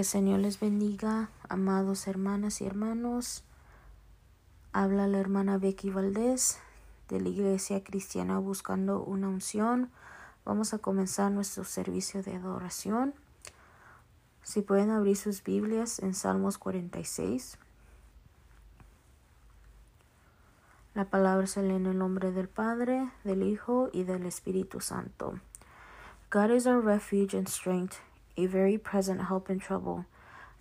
Que el Señor les bendiga, amados hermanas y hermanos. Habla la hermana Becky Valdés de la Iglesia Cristiana Buscando una Unción. Vamos a comenzar nuestro servicio de adoración. Si pueden abrir sus Biblias en Salmos 46. La palabra se lee en el nombre del Padre, del Hijo y del Espíritu Santo. God is our refuge and strength, a very present help in trouble.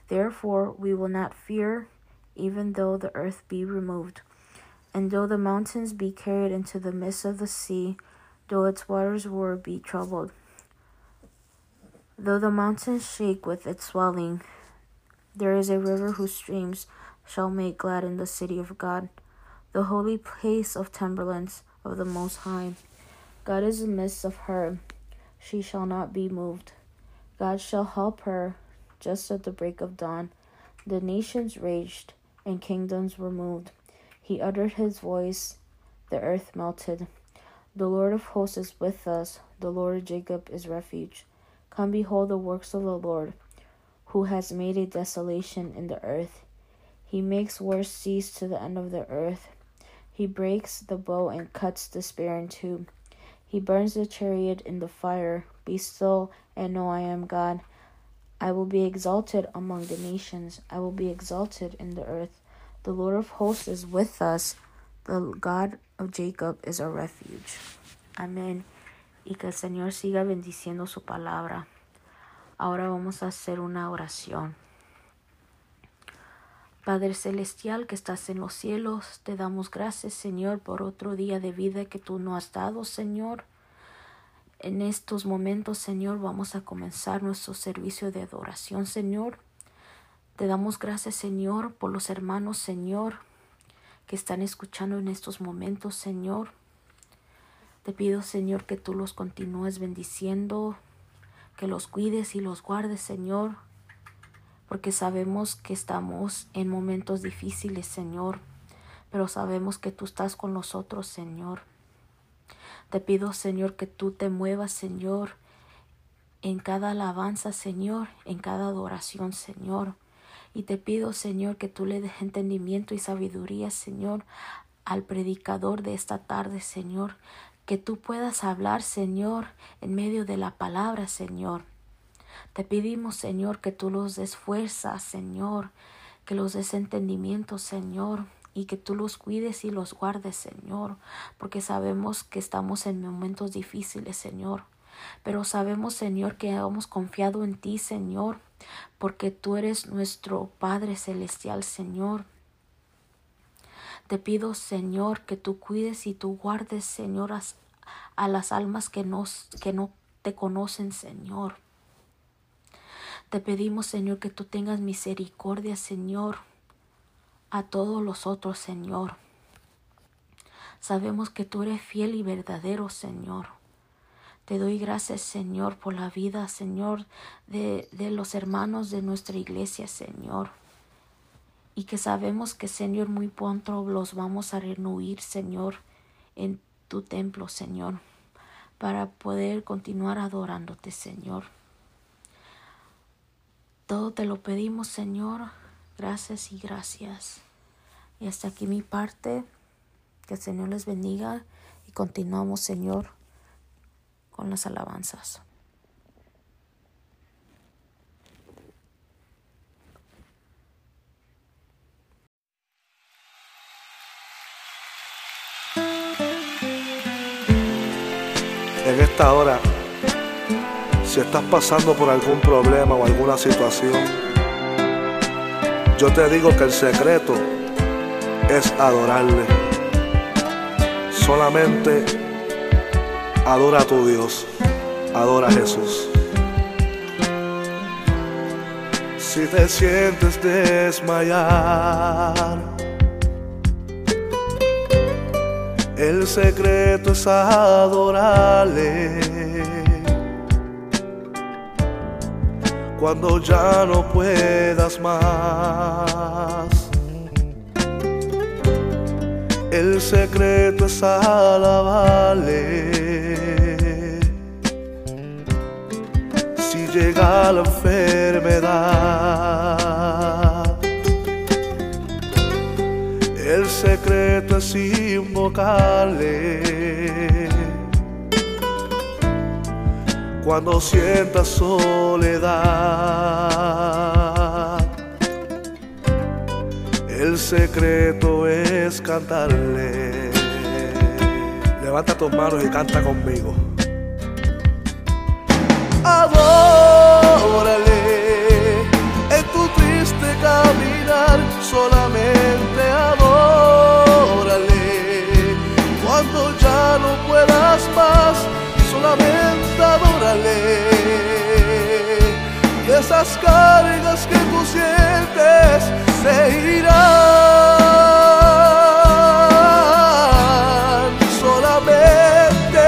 Therefore we will not fear, even though the earth be removed, and though the mountains be carried into the midst of the sea, though its waters were be troubled. Though the mountains shake with its swelling, there is a river whose streams shall make glad in the city of God, the holy place of timberlands of the Most High. God is in the midst of her she shall not be moved. God shall help her just at the break of dawn. The nations raged, and kingdoms were moved. He uttered his voice, the earth melted. The Lord of hosts is with us, the Lord of Jacob is refuge. Come behold the works of the Lord, who has made a desolation in the earth. He makes wars cease to the end of the earth. He breaks the bow and cuts the spear in two. He burns the chariot in the fire. Be still and know I am God. I will be exalted among the nations. I will be exalted in the earth. The Lord of hosts is with us. The God of Jacob is our refuge. Amén. Y que el Señor siga bendiciendo su palabra. Ahora vamos a hacer una oración. Padre Celestial que estás en los cielos, te damos gracias, Señor, por otro día de vida que tú nos has dado, Señor. En estos momentos, Señor, vamos a comenzar nuestro servicio de adoración, Señor. Te damos gracias, Señor, por los hermanos, Señor, que están escuchando en estos momentos, Señor. Te pido, Señor, que tú los continúes bendiciendo, que los cuides y los guardes, Señor porque sabemos que estamos en momentos difíciles, Señor, pero sabemos que tú estás con nosotros, Señor. Te pido, Señor, que tú te muevas, Señor, en cada alabanza, Señor, en cada adoración, Señor. Y te pido, Señor, que tú le des entendimiento y sabiduría, Señor, al predicador de esta tarde, Señor. Que tú puedas hablar, Señor, en medio de la palabra, Señor. Te pedimos, Señor, que tú los des fuerza, Señor, que los des entendimiento, Señor, y que tú los cuides y los guardes, Señor, porque sabemos que estamos en momentos difíciles, Señor. Pero sabemos, Señor, que hemos confiado en ti, Señor, porque tú eres nuestro Padre Celestial, Señor. Te pido, Señor, que tú cuides y tú guardes, Señor, a, las almas que, nos, que no te conocen, Señor. Te pedimos, Señor, que tú tengas misericordia, Señor, a todos los otros, Señor. Sabemos que tú eres fiel y verdadero, Señor. Te doy gracias, Señor, por la vida, Señor, de, de los hermanos de nuestra iglesia, Señor. Y que sabemos que, Señor, muy pronto los vamos a reunir, Señor, en tu templo, Señor, para poder continuar adorándote, Señor. Todo te lo pedimos, Señor. Gracias y gracias. Y hasta aquí mi parte. Que el Señor les bendiga y continuamos, Señor, con las alabanzas. En esta hora si estás pasando por algún problema o alguna situación, yo te digo que el secreto es adorarle. Solamente adora a tu Dios, adora a Jesús. Si te sientes desmayar, el secreto es adorarle. cuando ya no puedas más. El secreto es alabarle. Si llega la enfermedad, el secreto es invocarle Cuando sientas soledad, el secreto es cantarle. Levanta tus manos y canta conmigo. Adórale en tu triste caminar, solamente adórale. Cuando ya no puedas más, solamente adórale. Y esas cargas que tú sientes se irán. Solamente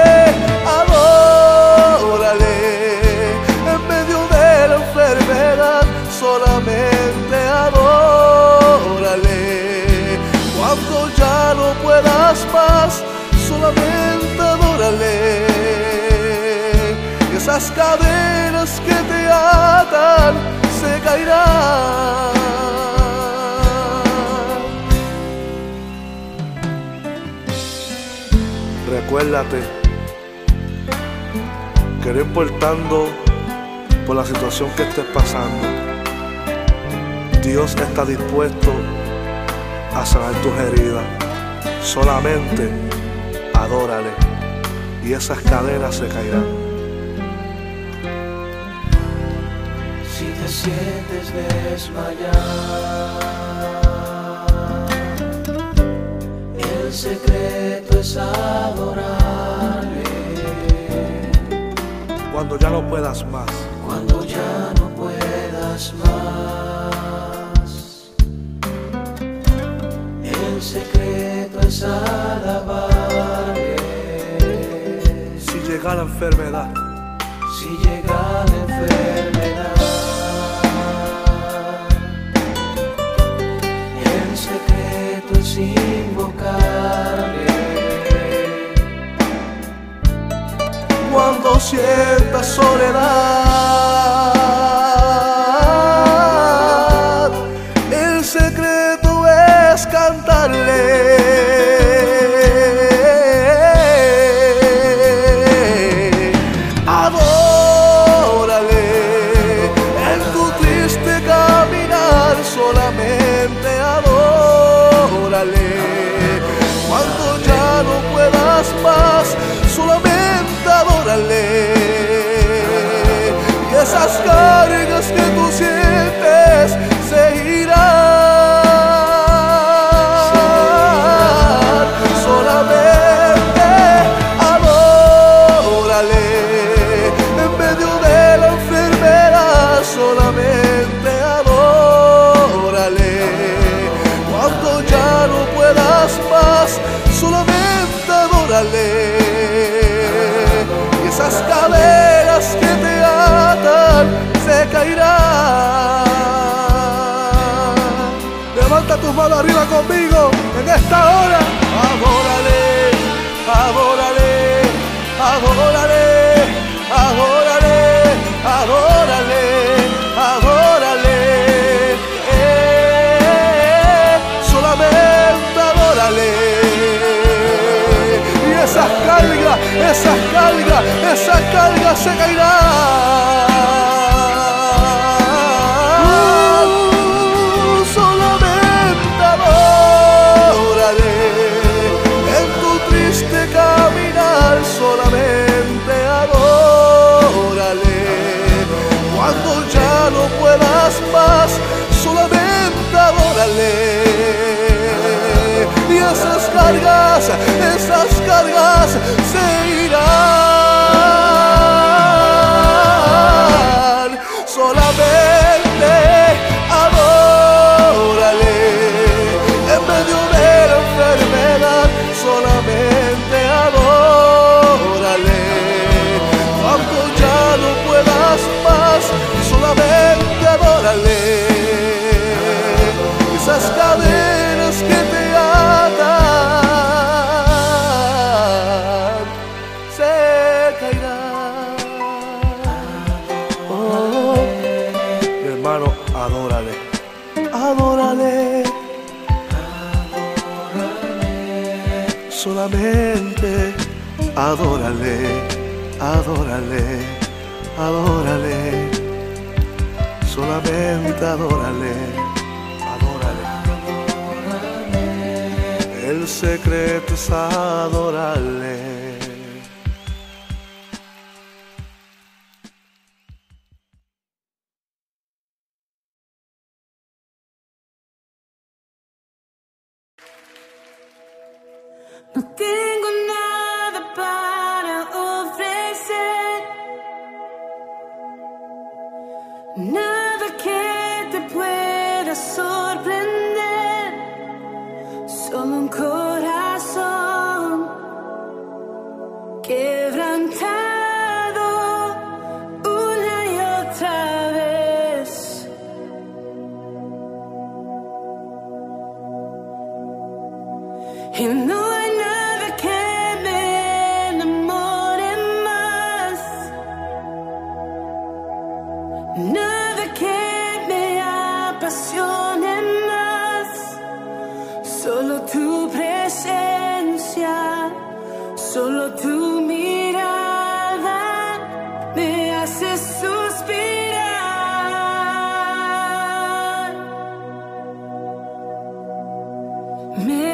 adórale en medio de la enfermedad. Solamente adórale cuando ya no puedas más. Esas cadenas que te atan se caerán. Recuérdate que no importando por la situación que estés pasando, Dios está dispuesto a sanar tus heridas. Solamente adórale y esas cadenas se caerán. Te sientes desmayar, el secreto es adorarle. Cuando ya no puedas más, Cuando ya no puedas más, el secreto es alabarle. si llega la enfermedad, Si llega la enfermedad, sientas soledad, Levanta tus manos arriba conmigo en esta hora. Adórale, adórale, adórale, adórale, adórale, adórale. Eh, solamente adórale. Y esas cargas, esas cargas, esas cargas se caerán. Esas adórale, solamente adórale, adórale, adórale, solamente adórale, adórale. El secreto es adorarle. Maybe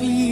Me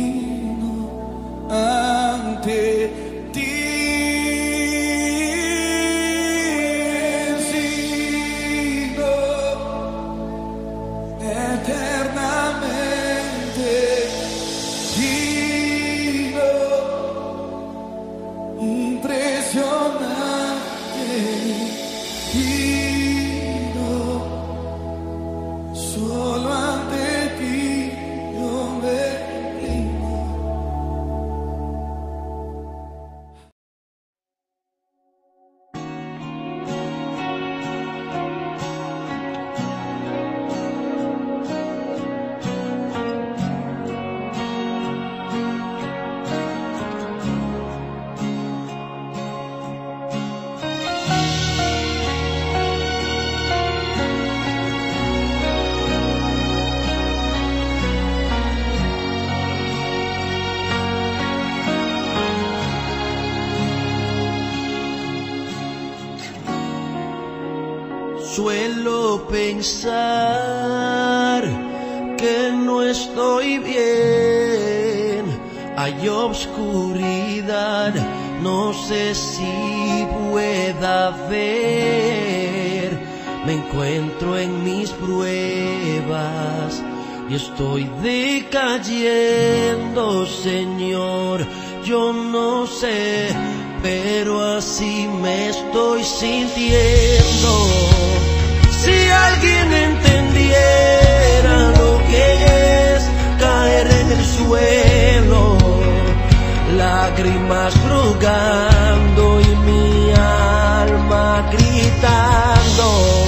lágrimas rogando y mi alma gritando,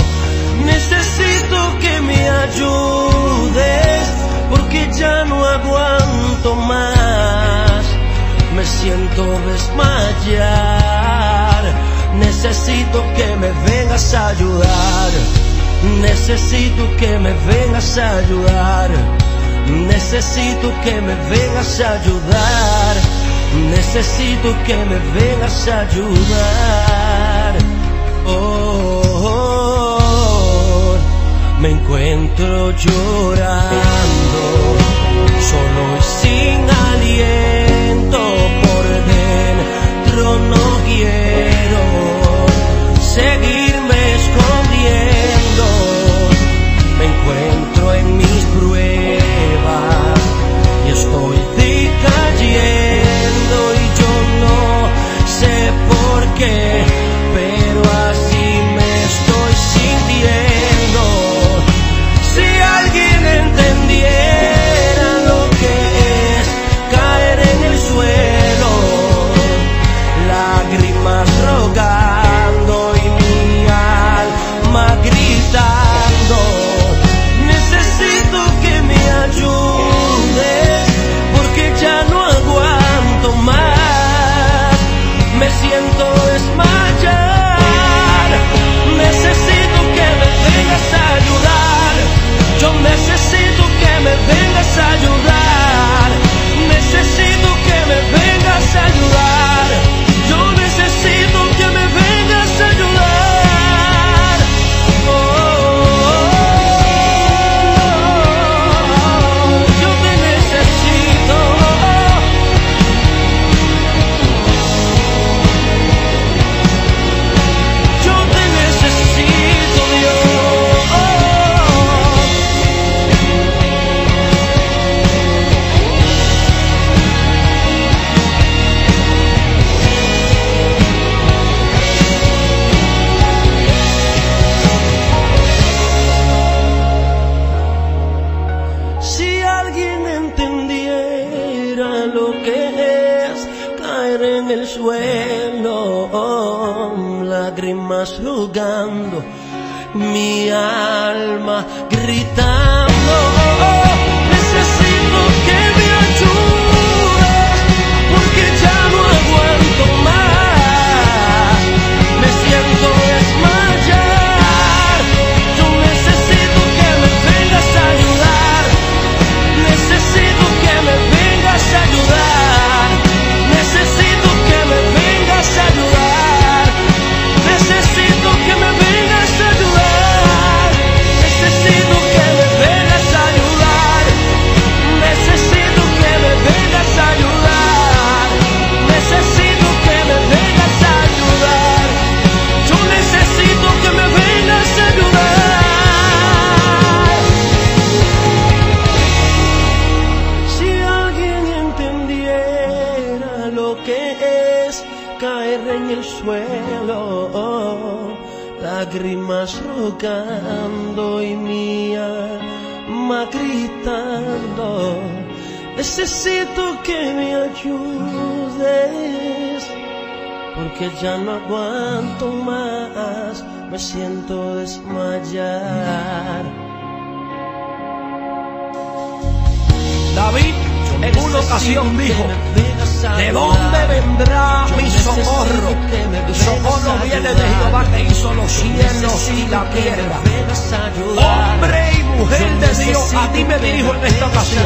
necesito que me ayudes porque ya no aguanto más, me siento desmayar, necesito que me vengas a ayudar, necesito que me vengas a ayudar, necesito que me vengas a ayudar, necesito que me vengas a ayudar. Oh, oh, oh. me encuentro llorando, solo y sin aliento por dentro no quiero seguirme escondiendo. Me encuentro en mis pruebas y estoy por porque ya no aguanto más, me siento desmayar. David en una ocasión dijo, ¿de dónde vendrá mi socorro? Mi socorro viene de Jehová que hizo los cielos y la tierra. Hombre y mujer de Dios, a ti me dirijo en esta ocasión.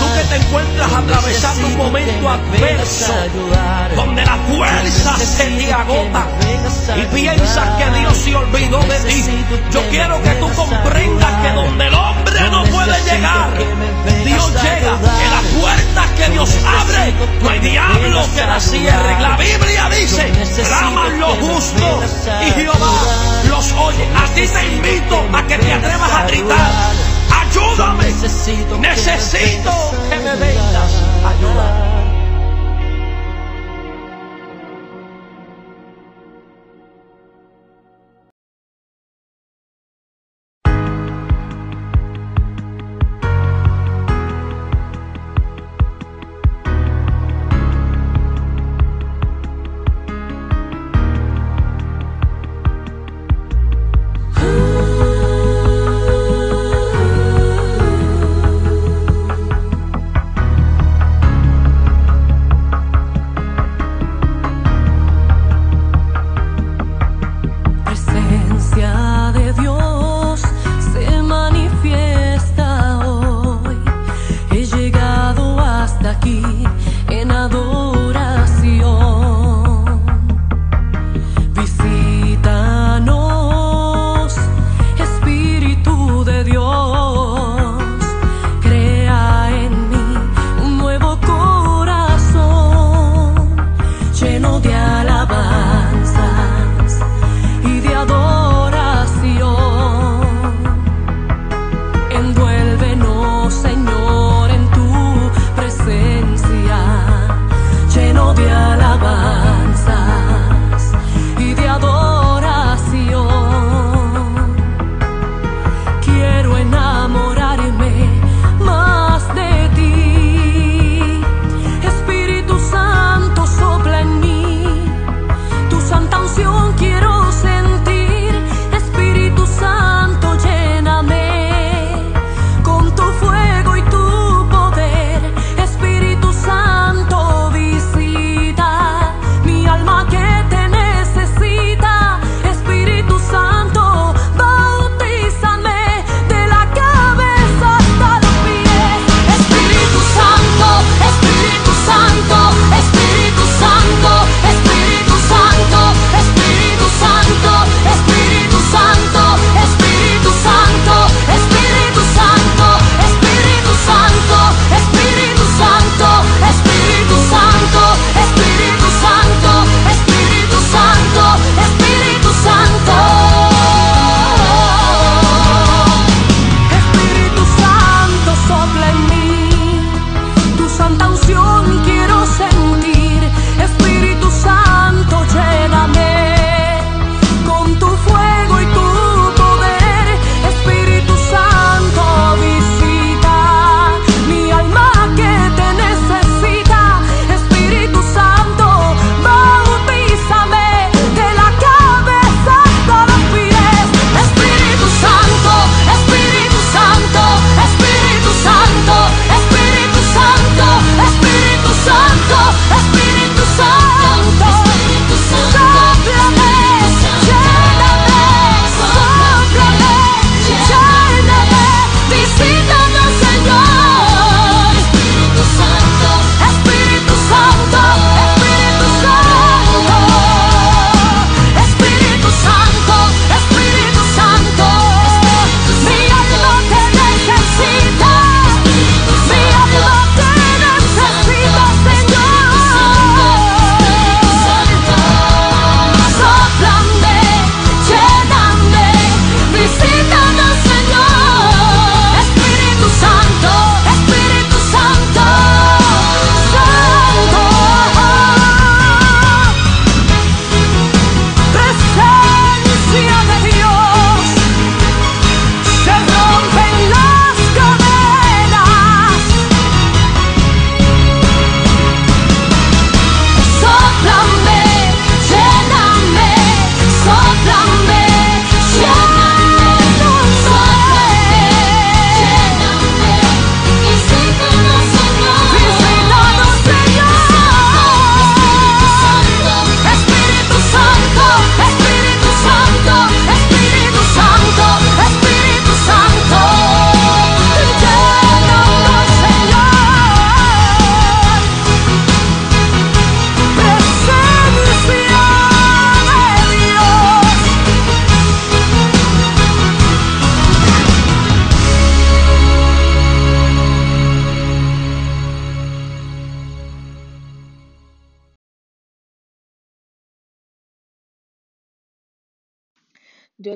Tú que te encuentras atravesando un momento adverso, donde la fuerza se te agota y piensas que Dios se olvidó de ti. Yo quiero que tú comprendas que donde el hombre no puede llegar, Dios llega. En las puertas que Dios abre, no hay diablo que la cierre. La Biblia dice, claman los justos y Jehová los oye. A ti te invito a que te atrevas a gritar. Ayúdame. Necesito que me vengas a ayudar.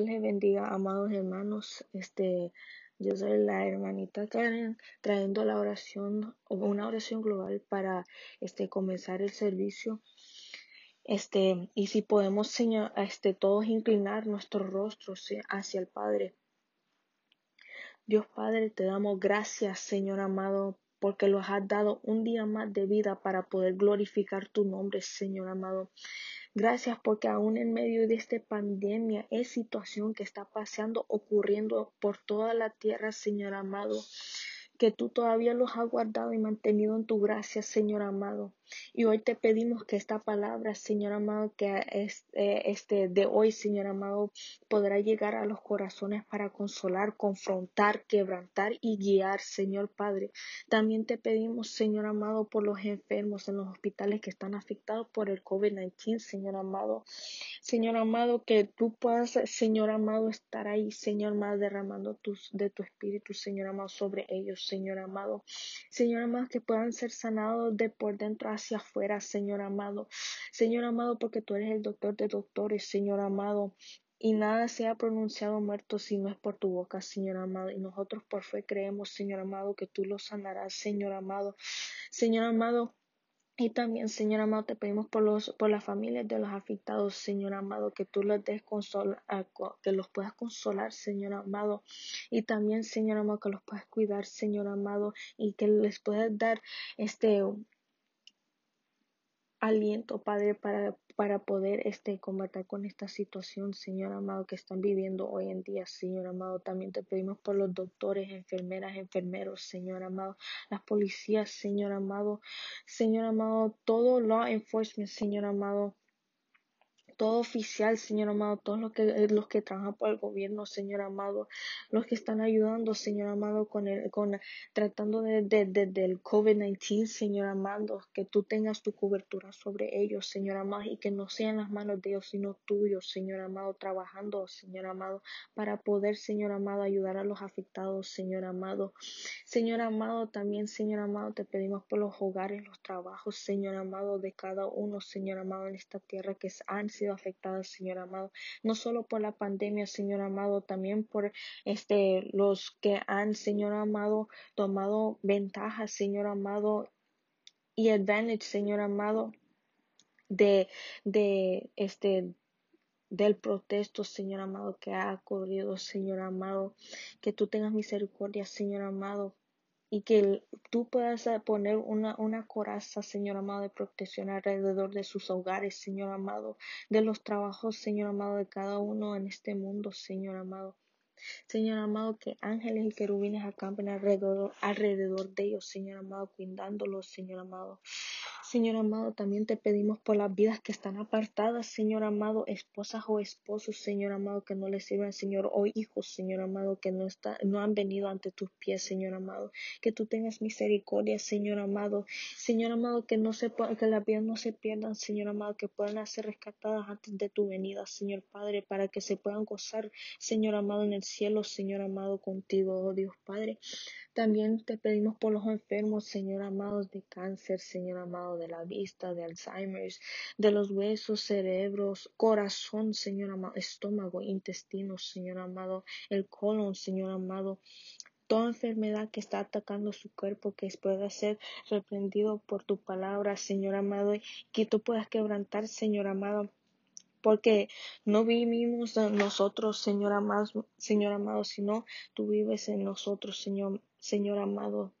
Dios les bendiga, amados hermanos. Este, yo soy la hermanita Karen, trayendo la oración, una oración global para este comenzar el servicio. Este, y si podemos señor, este, todos inclinar nuestros rostros hacia el Padre. Dios Padre, te damos gracias, Señor amado, porque nos has dado un día más de vida para poder glorificar tu nombre, Señor amado. Gracias porque aún en medio de esta pandemia, es situación que está pasando, ocurriendo por toda la tierra, Señor amado, que tú todavía los has guardado y mantenido en tu gracia, Señor amado. Y hoy te pedimos que esta palabra, Señor amado, que es, eh, este de hoy, Señor amado, podrá llegar a los corazones para consolar, confrontar, quebrantar y guiar, Señor Padre. También te pedimos, Señor amado, por los enfermos en los hospitales que están afectados por el COVID-19, Señor amado. Señor amado, que tú puedas, Señor amado, estar ahí, Señor amado, derramando tus, de tu espíritu, Señor amado, sobre ellos, Señor amado. Señor amado, que puedan ser sanados de por dentro hacia afuera, Señor amado. Señor amado, porque tú eres el doctor de doctores, Señor amado. Y nada sea pronunciado muerto si no es por tu boca, Señor amado. Y nosotros por fe creemos, Señor amado, que tú lo sanarás, Señor amado. Señor amado, y también, Señor amado, te pedimos por los, por las familias de los afectados, Señor amado, que tú los des consol, que los puedas consolar, Señor amado. Y también, Señor amado, que los puedas cuidar, Señor amado, y que les puedas dar este aliento, Padre, para, para poder este, combatir con esta situación, Señor amado, que están viviendo hoy en día, Señor amado. También te pedimos por los doctores, enfermeras, enfermeros, Señor amado, las policías, Señor amado, Señor amado, todo law enforcement, Señor amado, todo oficial, Señor amado, todos los que, eh, los que trabajan por el gobierno, Señor amado, los que están ayudando, Señor amado, con el, con tratando de, de, del COVID-19, Señor amado, que tú tengas tu cobertura sobre ellos, Señor amado, y que no sean las manos de ellos, sino tuyos, Señor amado, trabajando, Señor amado, para poder, Señor amado, ayudar a los afectados, Señor amado. Señor amado, también, Señor amado, te pedimos por los hogares, los trabajos, Señor amado, de cada uno, Señor amado, en esta tierra que han sido afectadas, Señor amado, no solo por la pandemia, Señor amado, también por este los que han, Señor amado, tomado ventaja, Señor amado, y advantage, Señor amado, de, de este del protesto, Señor amado, que ha ocurrido, Señor amado, que tú tengas misericordia, Señor amado, y que tú puedas eh, poner una, una coraza, Señor amado, de protección alrededor de sus hogares, Señor amado, de los trabajos, Señor amado, de cada uno en este mundo, Señor amado. Señor amado, que ángeles y querubines acampen alrededor, alrededor de ellos, Señor amado, cuidándolos, Señor amado. Señor amado, también te pedimos por las vidas que están apartadas, Señor amado, esposas o esposos, Señor amado, que no les sirven, Señor, o hijos, Señor amado, que no, está, no han venido ante tus pies, Señor amado. Que tú tengas misericordia, Señor amado. Señor amado, que, no se, que las vidas no se pierdan, Señor amado, que puedan ser rescatadas antes de tu venida, Señor Padre, para que se puedan gozar, Señor amado, en el cielo, Señor amado, contigo, oh Dios Padre. También te pedimos por los enfermos, Señor amado, de cáncer, Señor amado, de la vista, de Alzheimer's, de los huesos, cerebros, corazón, Señor amado, estómago, intestinos, Señor amado, el colon, Señor amado, toda enfermedad que está atacando su cuerpo, que pueda ser reprendido por tu palabra, Señor amado, y que tú puedas quebrantar, Señor amado, porque no vivimos nosotros, Señor amado, Señor amado, sino tú vives en nosotros, Señor, Señor amado.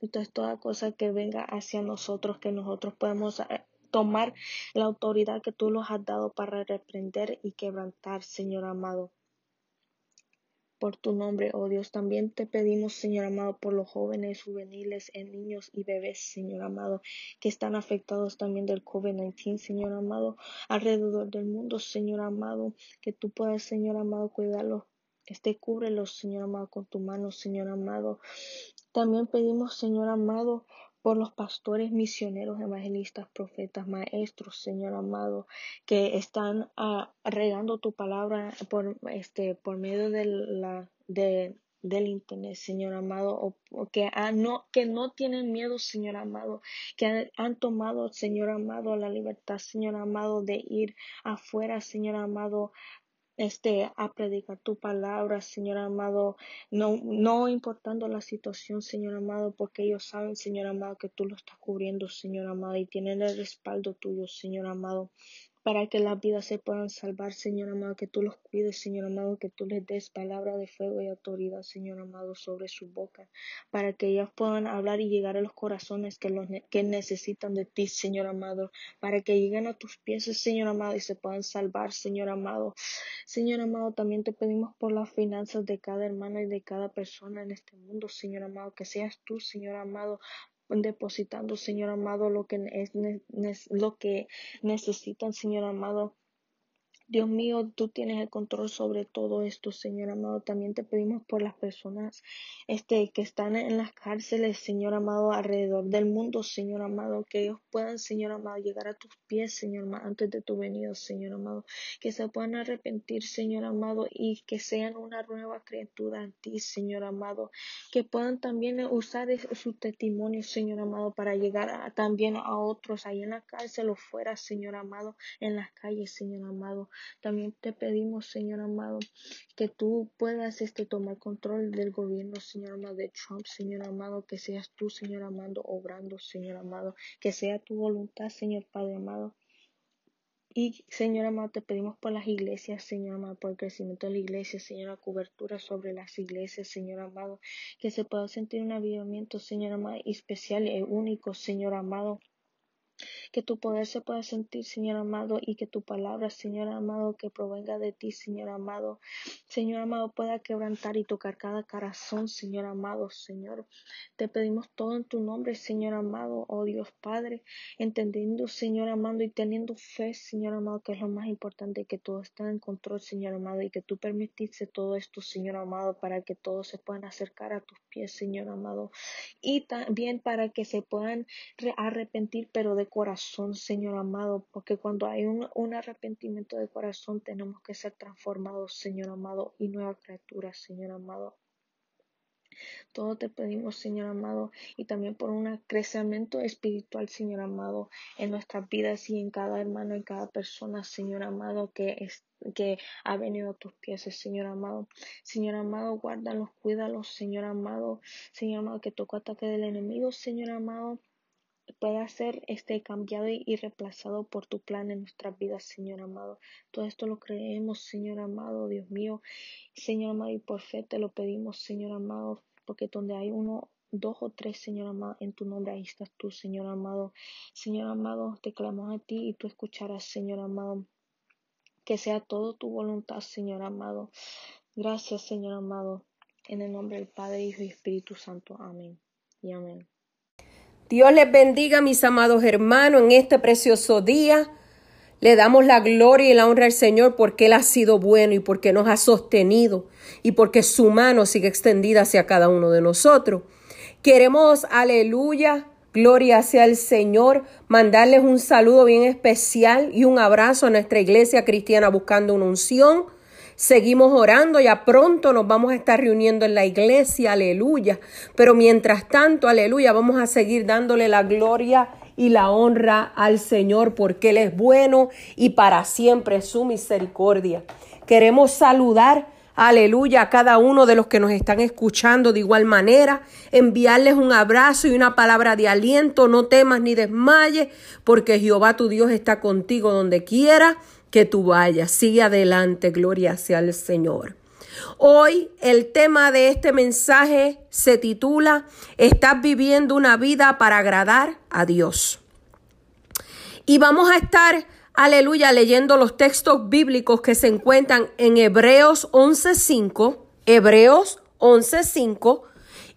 Entonces, toda cosa que venga hacia nosotros, que nosotros podemos eh, tomar la autoridad que tú nos has dado para reprender y quebrantar, Señor amado por tu nombre, oh Dios. También te pedimos, Señor amado, por los jóvenes, juveniles, en niños y bebés, Señor amado, que están afectados también del COVID-19, Señor amado, alrededor del mundo, Señor amado, que tú puedas, Señor amado, cuidarlos. Este, cúbrelos, Señor amado, con tu mano, Señor amado. También pedimos, Señor amado, por los pastores, misioneros, evangelistas, profetas, maestros, Señor amado, que están uh, regando tu palabra por este por medio de la de del internet, Señor amado, o, o que, ah, no, que no tienen miedo, Señor amado, que han, han, tomado, Señor amado, la libertad, Señor amado, de ir afuera, Señor amado, este, a predicar tu palabra, Señor amado, no, no importando la situación, Señor amado, porque ellos saben, Señor amado, que tú lo estás cubriendo, Señor amado, y tienen el respaldo tuyo, Señor amado para que las vidas se puedan salvar, Señor amado, que tú los cuides, Señor amado, que tú les des palabra de fuego y autoridad, Señor amado, sobre su boca, para que ellas puedan hablar y llegar a los corazones que, los que necesitan de ti, Señor amado, para que lleguen a tus pies, Señor amado, y se puedan salvar, Señor amado. Señor amado, también te pedimos por las finanzas de cada hermano y de cada persona en este mundo, Señor amado, que seas tú, Señor amado, depositando, Señor amado, lo que es lo que necesitan, Señor amado. Dios mío, tú tienes el control sobre todo esto, Señor amado. También te pedimos por las personas este, que están en las cárceles, Señor amado, alrededor del mundo, Señor amado, que ellos puedan, Señor amado, llegar a tus pies, Señor amado, antes de tu venido, Señor amado, que se puedan arrepentir, Señor amado, y que sean una nueva criatura en ti, Señor amado, que puedan también usar su testimonio, Señor amado, para llegar también a otros ahí en la cárcel o fuera, Señor amado, en las calles, Señor amado. También te pedimos, Señor amado, que tú puedas este, tomar control del gobierno, Señor amado, de Trump, Señor amado, que seas tú, Señor amado, obrando, Señor amado, que sea tu voluntad, Señor Padre amado. Y Señor amado, te pedimos por las iglesias, Señor amado, por el crecimiento de la iglesia, Señor, la cobertura sobre las iglesias, Señor amado, que se pueda sentir un avivamiento, Señor amado, especial y único, Señor amado que tu poder se pueda sentir, Señor amado, y que tu palabra, Señor amado, que provenga de ti, Señor amado, Señor amado, pueda quebrantar y tocar cada corazón, Señor amado, Señor. Te pedimos todo en tu nombre, Señor amado, oh Dios Padre, entendiendo, Señor amado, y teniendo fe, Señor amado, que es lo más importante, que todo está en control, Señor amado, y que tú permitiste todo esto, Señor amado, para que todos se puedan acercar a tus pies, Señor amado, y también para que se puedan arrepentir, pero de corazón, Señor amado, porque cuando hay un, arrepentimiento de corazón tenemos que ser transformados, Señor amado, y nueva criatura, Señor amado. Todo te pedimos, Señor amado, y también por un crecimiento espiritual, Señor amado, en nuestras vidas y en cada hermano, en cada persona, Señor amado, que es que ha venido a tus pies, Señor amado. Señor amado, guárdalos, cuídalos, Señor amado. Señor amado, que toco ataque del enemigo, Señor amado pueda ser este cambiado y reemplazado por tu plan en nuestras vidas, Señor amado. Todo esto lo creemos, Señor amado, Dios mío. Señor amado, y por fe te lo pedimos, Señor amado, porque donde hay uno dos o tres, Señor amado, en tu nombre, ahí estás tú, Señor amado. Señor amado, te clamo a ti y tú escucharás, Señor amado. Que sea todo tu voluntad, Señor amado. Gracias, Señor amado. En el nombre del Padre, Hijo y Espíritu Santo. Amén. Y amén. Dios les bendiga, mis amados hermanos, en este precioso día. Le damos la gloria y la honra al Señor porque Él ha sido bueno y porque nos ha sostenido y porque su mano sigue extendida hacia cada uno de nosotros. Queremos, aleluya, gloria sea el Señor, mandarles un saludo bien especial y un abrazo a nuestra iglesia cristiana buscando una unción Seguimos orando, ya pronto nos vamos a estar reuniendo en la iglesia, aleluya. Pero mientras tanto, aleluya, vamos a seguir dándole la gloria y la honra al Señor porque Él es bueno y para siempre su misericordia. Queremos saludar aleluya, a cada uno de los que nos están escuchando de igual manera, enviarles un abrazo y una palabra de aliento, no temas ni desmayes, porque Jehová tu Dios está contigo donde quiera que tú vayas. Sigue adelante, gloria sea al Señor. Hoy el tema de este mensaje se titula Estás viviendo una vida para agradar a Dios. Y vamos a estar, aleluya, leyendo los textos bíblicos que se encuentran en Hebreos 11.5, Hebreos 11.5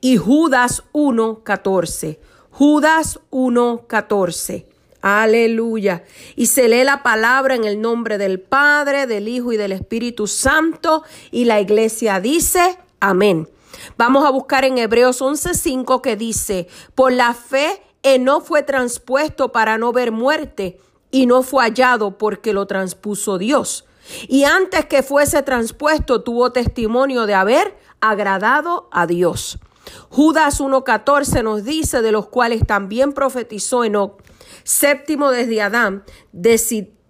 y Judas 1.14. Judas 1.14. Aleluya. Y se lee la palabra en el nombre del Padre, del Hijo y del Espíritu Santo. Y la iglesia dice, amén. Vamos a buscar en Hebreos 11:5 que dice, por la fe no fue transpuesto para no ver muerte y no fue hallado porque lo transpuso Dios. Y antes que fuese transpuesto tuvo testimonio de haber agradado a Dios. Judas 1.14 nos dice de los cuales también profetizó Enoch séptimo desde Adán,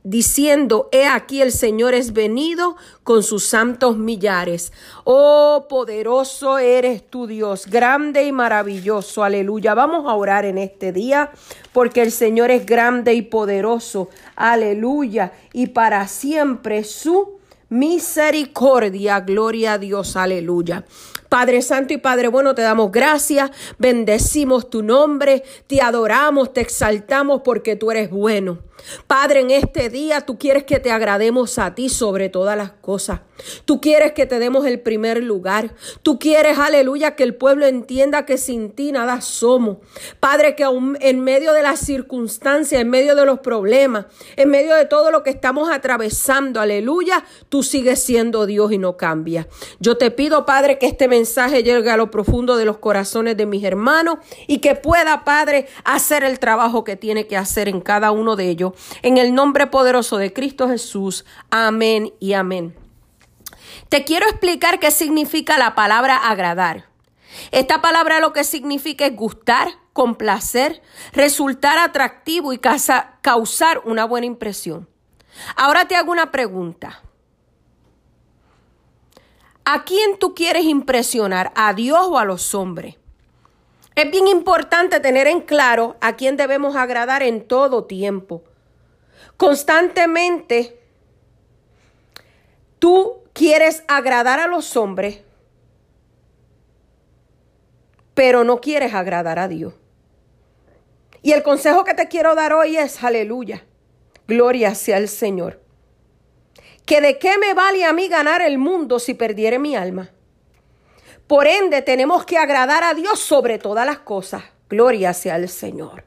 diciendo, He aquí el Señor es venido con sus santos millares. Oh, poderoso eres tu Dios, grande y maravilloso. Aleluya. Vamos a orar en este día porque el Señor es grande y poderoso. Aleluya. Y para siempre su misericordia. Gloria a Dios. Aleluya. Padre Santo y Padre Bueno, te damos gracias, bendecimos tu nombre, te adoramos, te exaltamos porque tú eres bueno. Padre, en este día tú quieres que te agrademos a ti sobre todas las cosas. Tú quieres que te demos el primer lugar. Tú quieres, aleluya, que el pueblo entienda que sin ti nada somos. Padre, que en medio de las circunstancias, en medio de los problemas, en medio de todo lo que estamos atravesando, aleluya, tú sigues siendo Dios y no cambias. Yo te pido, Padre, que este mensaje llegue a lo profundo de los corazones de mis hermanos y que pueda, Padre, hacer el trabajo que tiene que hacer en cada uno de ellos. En el nombre poderoso de Cristo Jesús. Amén y amén. Te quiero explicar qué significa la palabra agradar. Esta palabra lo que significa es gustar, complacer, resultar atractivo y causar una buena impresión. Ahora te hago una pregunta. ¿A quién tú quieres impresionar? ¿A Dios o a los hombres? Es bien importante tener en claro a quién debemos agradar en todo tiempo. Constantemente tú quieres agradar a los hombres, pero no quieres agradar a Dios. Y el consejo que te quiero dar hoy es, aleluya, gloria sea el Señor. Que de qué me vale a mí ganar el mundo si perdiere mi alma. Por ende, tenemos que agradar a Dios sobre todas las cosas. Gloria sea el Señor.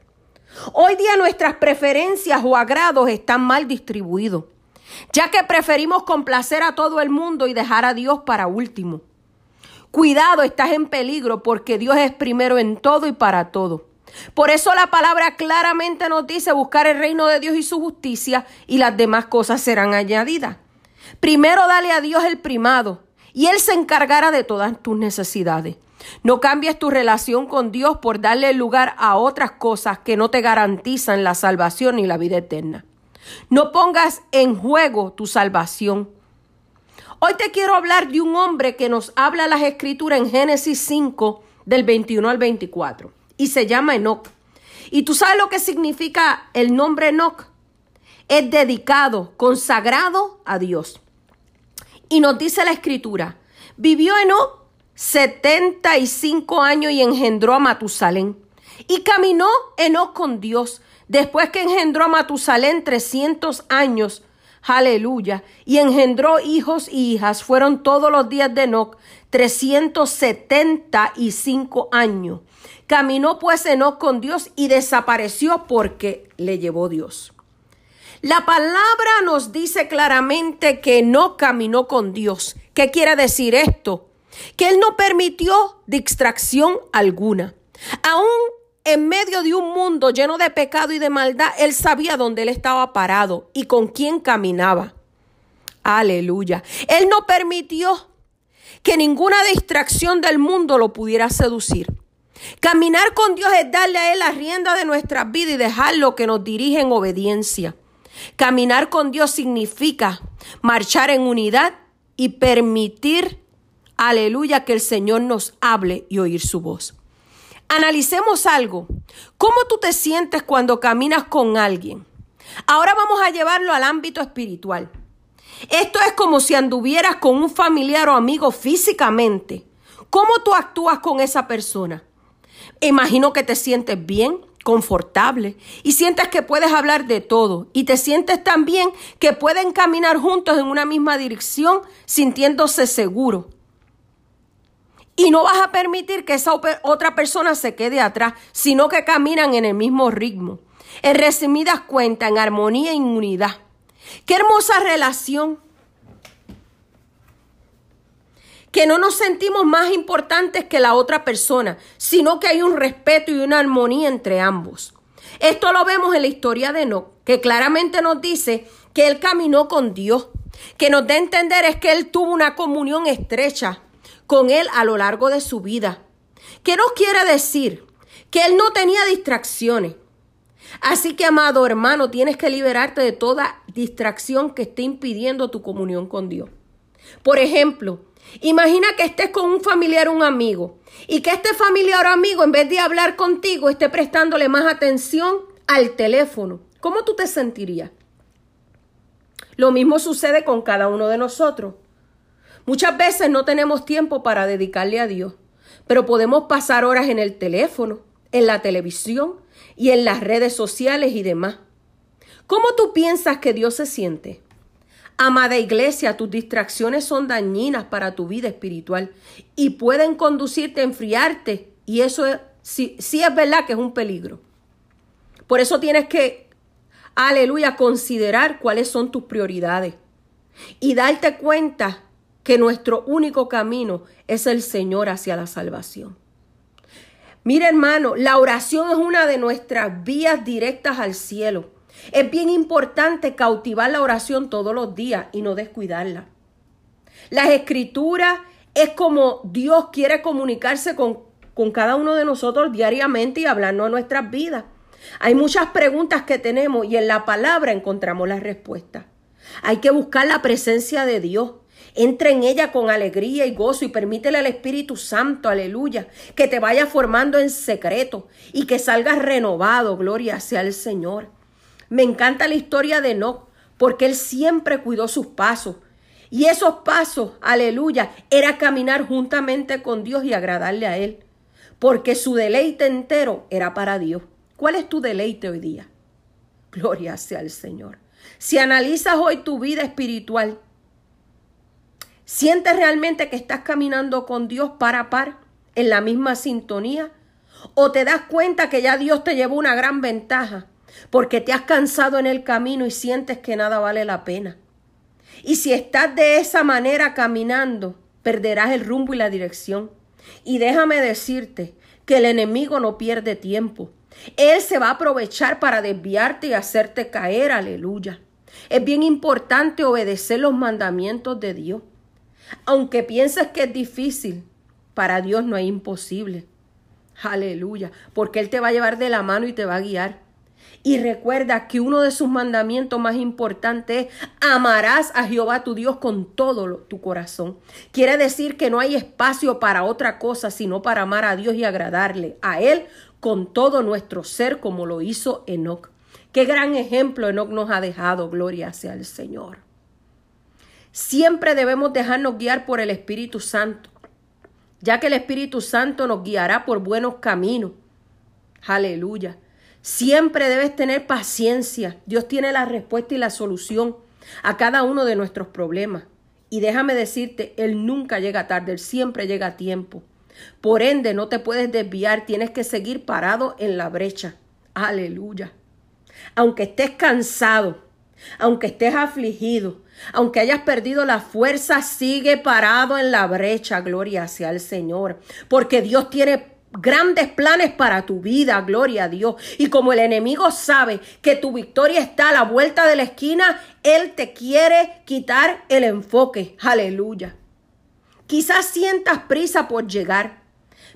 Hoy día nuestras preferencias o agrados están mal distribuidos, ya que preferimos complacer a todo el mundo y dejar a Dios para último. Cuidado, estás en peligro porque Dios es primero en todo y para todo. Por eso la palabra claramente nos dice buscar el reino de Dios y su justicia y las demás cosas serán añadidas. Primero dale a Dios el primado y Él se encargará de todas tus necesidades. No cambies tu relación con Dios por darle lugar a otras cosas que no te garantizan la salvación y la vida eterna. No pongas en juego tu salvación. Hoy te quiero hablar de un hombre que nos habla las escrituras en Génesis 5 del 21 al 24 y se llama Enoch. ¿Y tú sabes lo que significa el nombre Enoch? Es dedicado, consagrado a Dios. Y nos dice la escritura, vivió Enoch 75 años y engendró a Matusalén. Y caminó Enoch con Dios después que engendró a Matusalén 300 años. Aleluya. Y engendró hijos y hijas. Fueron todos los días de Enoch 375 años. Caminó pues Enoch con Dios y desapareció porque le llevó Dios. La palabra nos dice claramente que no caminó con Dios. ¿Qué quiere decir esto? que Él no permitió distracción alguna. Aún en medio de un mundo lleno de pecado y de maldad, Él sabía dónde Él estaba parado y con quién caminaba. Aleluya. Él no permitió que ninguna distracción del mundo lo pudiera seducir. Caminar con Dios es darle a Él la rienda de nuestras vidas y dejarlo que nos dirija en obediencia. Caminar con Dios significa marchar en unidad y permitir Aleluya, que el Señor nos hable y oír su voz. Analicemos algo. ¿Cómo tú te sientes cuando caminas con alguien? Ahora vamos a llevarlo al ámbito espiritual. Esto es como si anduvieras con un familiar o amigo físicamente. ¿Cómo tú actúas con esa persona? Imagino que te sientes bien, confortable y sientes que puedes hablar de todo y te sientes también que pueden caminar juntos en una misma dirección sintiéndose seguro. Y no vas a permitir que esa otra persona se quede atrás, sino que caminan en el mismo ritmo. En resumidas cuentas, en armonía y en unidad. Qué hermosa relación. Que no nos sentimos más importantes que la otra persona, sino que hay un respeto y una armonía entre ambos. Esto lo vemos en la historia de Enoch, que claramente nos dice que él caminó con Dios. Que nos da a entender es que él tuvo una comunión estrecha con él a lo largo de su vida. ¿Qué nos quiere decir? Que él no tenía distracciones. Así que, amado hermano, tienes que liberarte de toda distracción que esté impidiendo tu comunión con Dios. Por ejemplo, imagina que estés con un familiar un amigo y que este familiar o amigo, en vez de hablar contigo, esté prestándole más atención al teléfono. ¿Cómo tú te sentirías? Lo mismo sucede con cada uno de nosotros. Muchas veces no tenemos tiempo para dedicarle a Dios, pero podemos pasar horas en el teléfono, en la televisión y en las redes sociales y demás. ¿Cómo tú piensas que Dios se siente? Amada iglesia, tus distracciones son dañinas para tu vida espiritual y pueden conducirte a enfriarte y eso es, sí, sí es verdad que es un peligro. Por eso tienes que, aleluya, considerar cuáles son tus prioridades y darte cuenta que nuestro único camino es el Señor hacia la salvación. Mira hermano, la oración es una de nuestras vías directas al cielo. Es bien importante cautivar la oración todos los días y no descuidarla. Las escrituras es como Dios quiere comunicarse con, con cada uno de nosotros diariamente y hablarnos de nuestras vidas. Hay muchas preguntas que tenemos y en la palabra encontramos las respuestas. Hay que buscar la presencia de Dios. Entra en ella con alegría y gozo y permítele al Espíritu Santo, aleluya, que te vaya formando en secreto y que salgas renovado, gloria sea el Señor. Me encanta la historia de Enoch porque él siempre cuidó sus pasos. Y esos pasos, aleluya, era caminar juntamente con Dios y agradarle a Él. Porque su deleite entero era para Dios. ¿Cuál es tu deleite hoy día? Gloria sea al Señor. Si analizas hoy tu vida espiritual, ¿sientes realmente que estás caminando con Dios par a par, en la misma sintonía? ¿O te das cuenta que ya Dios te llevó una gran ventaja porque te has cansado en el camino y sientes que nada vale la pena. Y si estás de esa manera caminando, perderás el rumbo y la dirección. Y déjame decirte que el enemigo no pierde tiempo. Él se va a aprovechar para desviarte y hacerte caer, aleluya. Es bien importante obedecer los mandamientos de Dios. Aunque pienses que es difícil, para Dios no es imposible. Aleluya, porque Él te va a llevar de la mano y te va a guiar. Y recuerda que uno de sus mandamientos más importantes es amarás a Jehová tu Dios con todo tu corazón. Quiere decir que no hay espacio para otra cosa sino para amar a Dios y agradarle a Él con todo nuestro ser como lo hizo Enoch. Qué gran ejemplo Enoch nos ha dejado, gloria sea el Señor. Siempre debemos dejarnos guiar por el Espíritu Santo, ya que el Espíritu Santo nos guiará por buenos caminos. Aleluya. Siempre debes tener paciencia. Dios tiene la respuesta y la solución a cada uno de nuestros problemas. Y déjame decirte, Él nunca llega tarde, Él siempre llega a tiempo. Por ende, no te puedes desviar, tienes que seguir parado en la brecha. Aleluya. Aunque estés cansado, aunque estés afligido, aunque hayas perdido la fuerza, sigue parado en la brecha. Gloria sea al Señor. Porque Dios tiene grandes planes para tu vida, gloria a Dios. Y como el enemigo sabe que tu victoria está a la vuelta de la esquina, él te quiere quitar el enfoque. Aleluya. Quizás sientas prisa por llegar,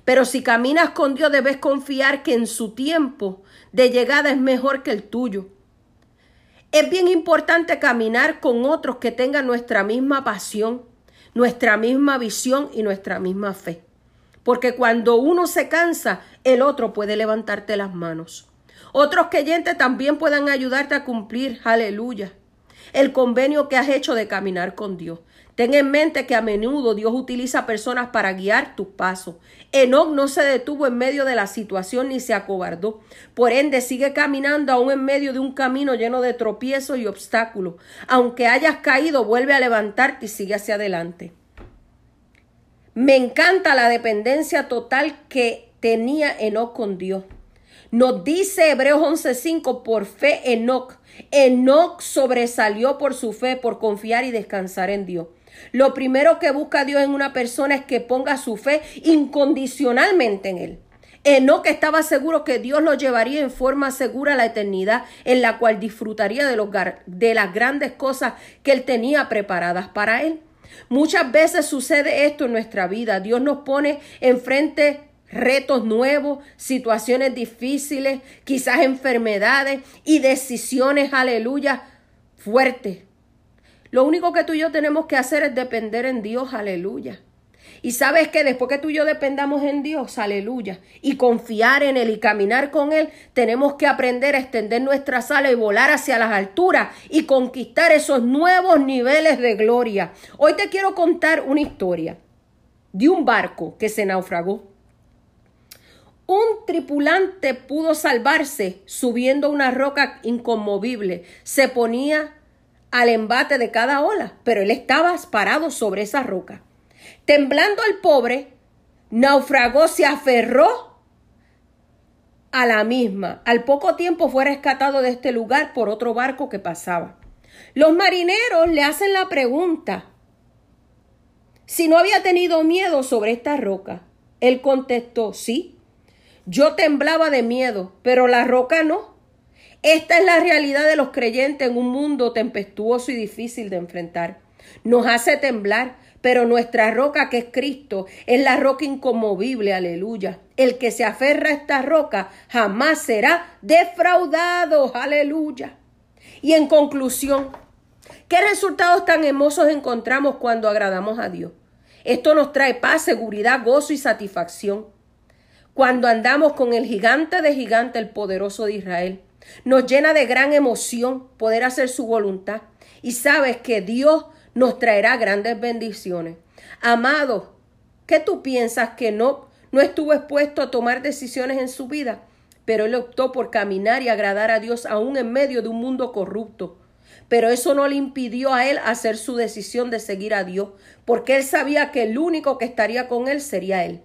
pero si caminas con Dios debes confiar que en su tiempo de llegada es mejor que el tuyo. Es bien importante caminar con otros que tengan nuestra misma pasión, nuestra misma visión y nuestra misma fe. Porque cuando uno se cansa, el otro puede levantarte las manos. Otros creyentes también puedan ayudarte a cumplir, aleluya, el convenio que has hecho de caminar con Dios. Ten en mente que a menudo Dios utiliza personas para guiar tus pasos. Enoch no se detuvo en medio de la situación ni se acobardó. Por ende, sigue caminando aún en medio de un camino lleno de tropiezos y obstáculos. Aunque hayas caído, vuelve a levantarte y sigue hacia adelante. Me encanta la dependencia total que tenía Enoch con Dios. Nos dice Hebreos 11:5, por fe Enoch. Enoch sobresalió por su fe, por confiar y descansar en Dios. Lo primero que busca Dios en una persona es que ponga su fe incondicionalmente en Él. Enoch estaba seguro que Dios lo llevaría en forma segura a la eternidad, en la cual disfrutaría de, los, de las grandes cosas que Él tenía preparadas para Él. Muchas veces sucede esto en nuestra vida. Dios nos pone enfrente retos nuevos, situaciones difíciles, quizás enfermedades y decisiones, aleluya, fuertes. Lo único que tú y yo tenemos que hacer es depender en Dios, aleluya. Y sabes que después que tú y yo dependamos en Dios, aleluya, y confiar en Él y caminar con Él, tenemos que aprender a extender nuestra sala y volar hacia las alturas y conquistar esos nuevos niveles de gloria. Hoy te quiero contar una historia de un barco que se naufragó. Un tripulante pudo salvarse subiendo una roca inconmovible. Se ponía al embate de cada ola, pero él estaba parado sobre esa roca. Temblando el pobre, naufragó, se aferró a la misma. Al poco tiempo fue rescatado de este lugar por otro barco que pasaba. Los marineros le hacen la pregunta si no había tenido miedo sobre esta roca. Él contestó, sí, yo temblaba de miedo, pero la roca no. Esta es la realidad de los creyentes en un mundo tempestuoso y difícil de enfrentar. Nos hace temblar, pero nuestra roca que es Cristo es la roca inconmovible, aleluya. El que se aferra a esta roca jamás será defraudado, aleluya. Y en conclusión, ¿qué resultados tan hermosos encontramos cuando agradamos a Dios? Esto nos trae paz, seguridad, gozo y satisfacción. Cuando andamos con el gigante de gigante, el poderoso de Israel, nos llena de gran emoción poder hacer su voluntad. Y sabes que Dios nos traerá grandes bendiciones. Amado, ¿qué tú piensas que no, no estuvo expuesto a tomar decisiones en su vida? Pero él optó por caminar y agradar a Dios aún en medio de un mundo corrupto. Pero eso no le impidió a él hacer su decisión de seguir a Dios, porque él sabía que el único que estaría con él sería él,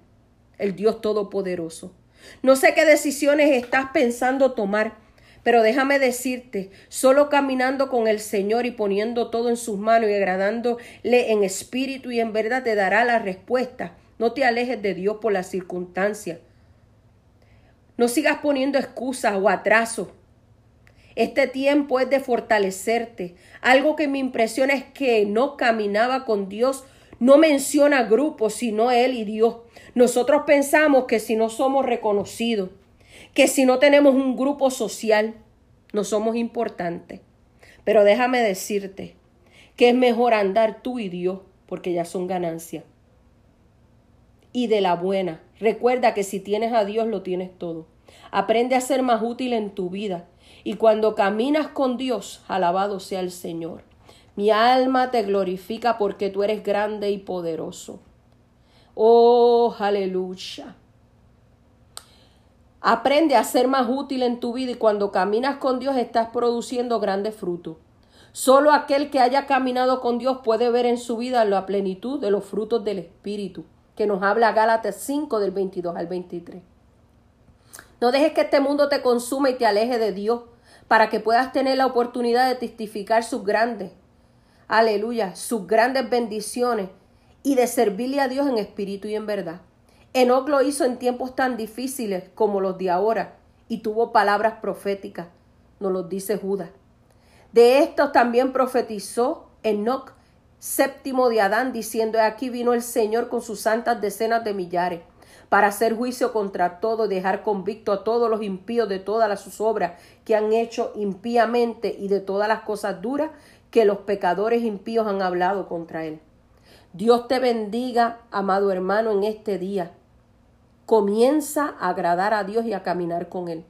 el Dios Todopoderoso. No sé qué decisiones estás pensando tomar, pero déjame decirte, solo caminando con el Señor y poniendo todo en sus manos y agradándole en espíritu y en verdad te dará la respuesta. No te alejes de Dios por las circunstancias. No sigas poniendo excusas o atrasos. Este tiempo es de fortalecerte. Algo que me impresiona es que no caminaba con Dios. No menciona grupos, sino Él y Dios. Nosotros pensamos que si no somos reconocidos, que si no tenemos un grupo social, no somos importantes. Pero déjame decirte que es mejor andar tú y Dios, porque ya son ganancias. Y de la buena. Recuerda que si tienes a Dios lo tienes todo. Aprende a ser más útil en tu vida. Y cuando caminas con Dios, alabado sea el Señor. Mi alma te glorifica porque tú eres grande y poderoso. Oh, aleluya. Aprende a ser más útil en tu vida y cuando caminas con Dios estás produciendo grandes frutos. Solo aquel que haya caminado con Dios puede ver en su vida la plenitud de los frutos del Espíritu, que nos habla Gálatas 5 del 22 al 23. No dejes que este mundo te consuma y te aleje de Dios para que puedas tener la oportunidad de testificar sus grandes, aleluya, sus grandes bendiciones y de servirle a Dios en espíritu y en verdad. Enoch lo hizo en tiempos tan difíciles como los de ahora y tuvo palabras proféticas, nos lo dice Judas. De estos también profetizó Enoch, séptimo de Adán, diciendo, aquí vino el Señor con sus santas decenas de millares, para hacer juicio contra todo y dejar convicto a todos los impíos de todas sus obras que han hecho impíamente y de todas las cosas duras que los pecadores impíos han hablado contra él. Dios te bendiga, amado hermano, en este día. Comienza a agradar a Dios y a caminar con Él.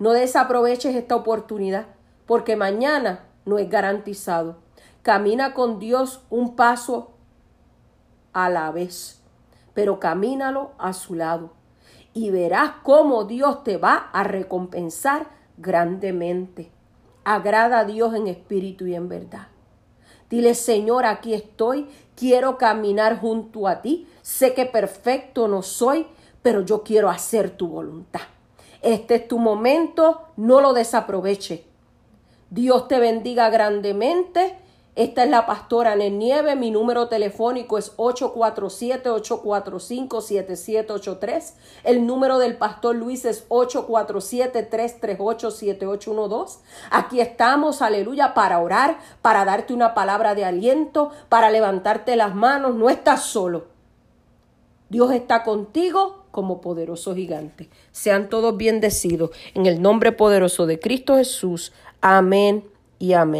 No desaproveches esta oportunidad porque mañana no es garantizado. Camina con Dios un paso a la vez, pero camínalo a su lado y verás cómo Dios te va a recompensar grandemente. Agrada a Dios en espíritu y en verdad. Dile, Señor, aquí estoy, quiero caminar junto a ti. Sé que perfecto no soy, pero yo quiero hacer tu voluntad. Este es tu momento, no lo desaproveche. Dios te bendiga grandemente. Esta es la pastora Nieve. Mi número telefónico es 847-845-7783. El número del pastor Luis es 847-338-7812. Aquí estamos, aleluya, para orar, para darte una palabra de aliento, para levantarte las manos. No estás solo. Dios está contigo como poderoso gigante. Sean todos bendecidos en el nombre poderoso de Cristo Jesús. Amén y amén.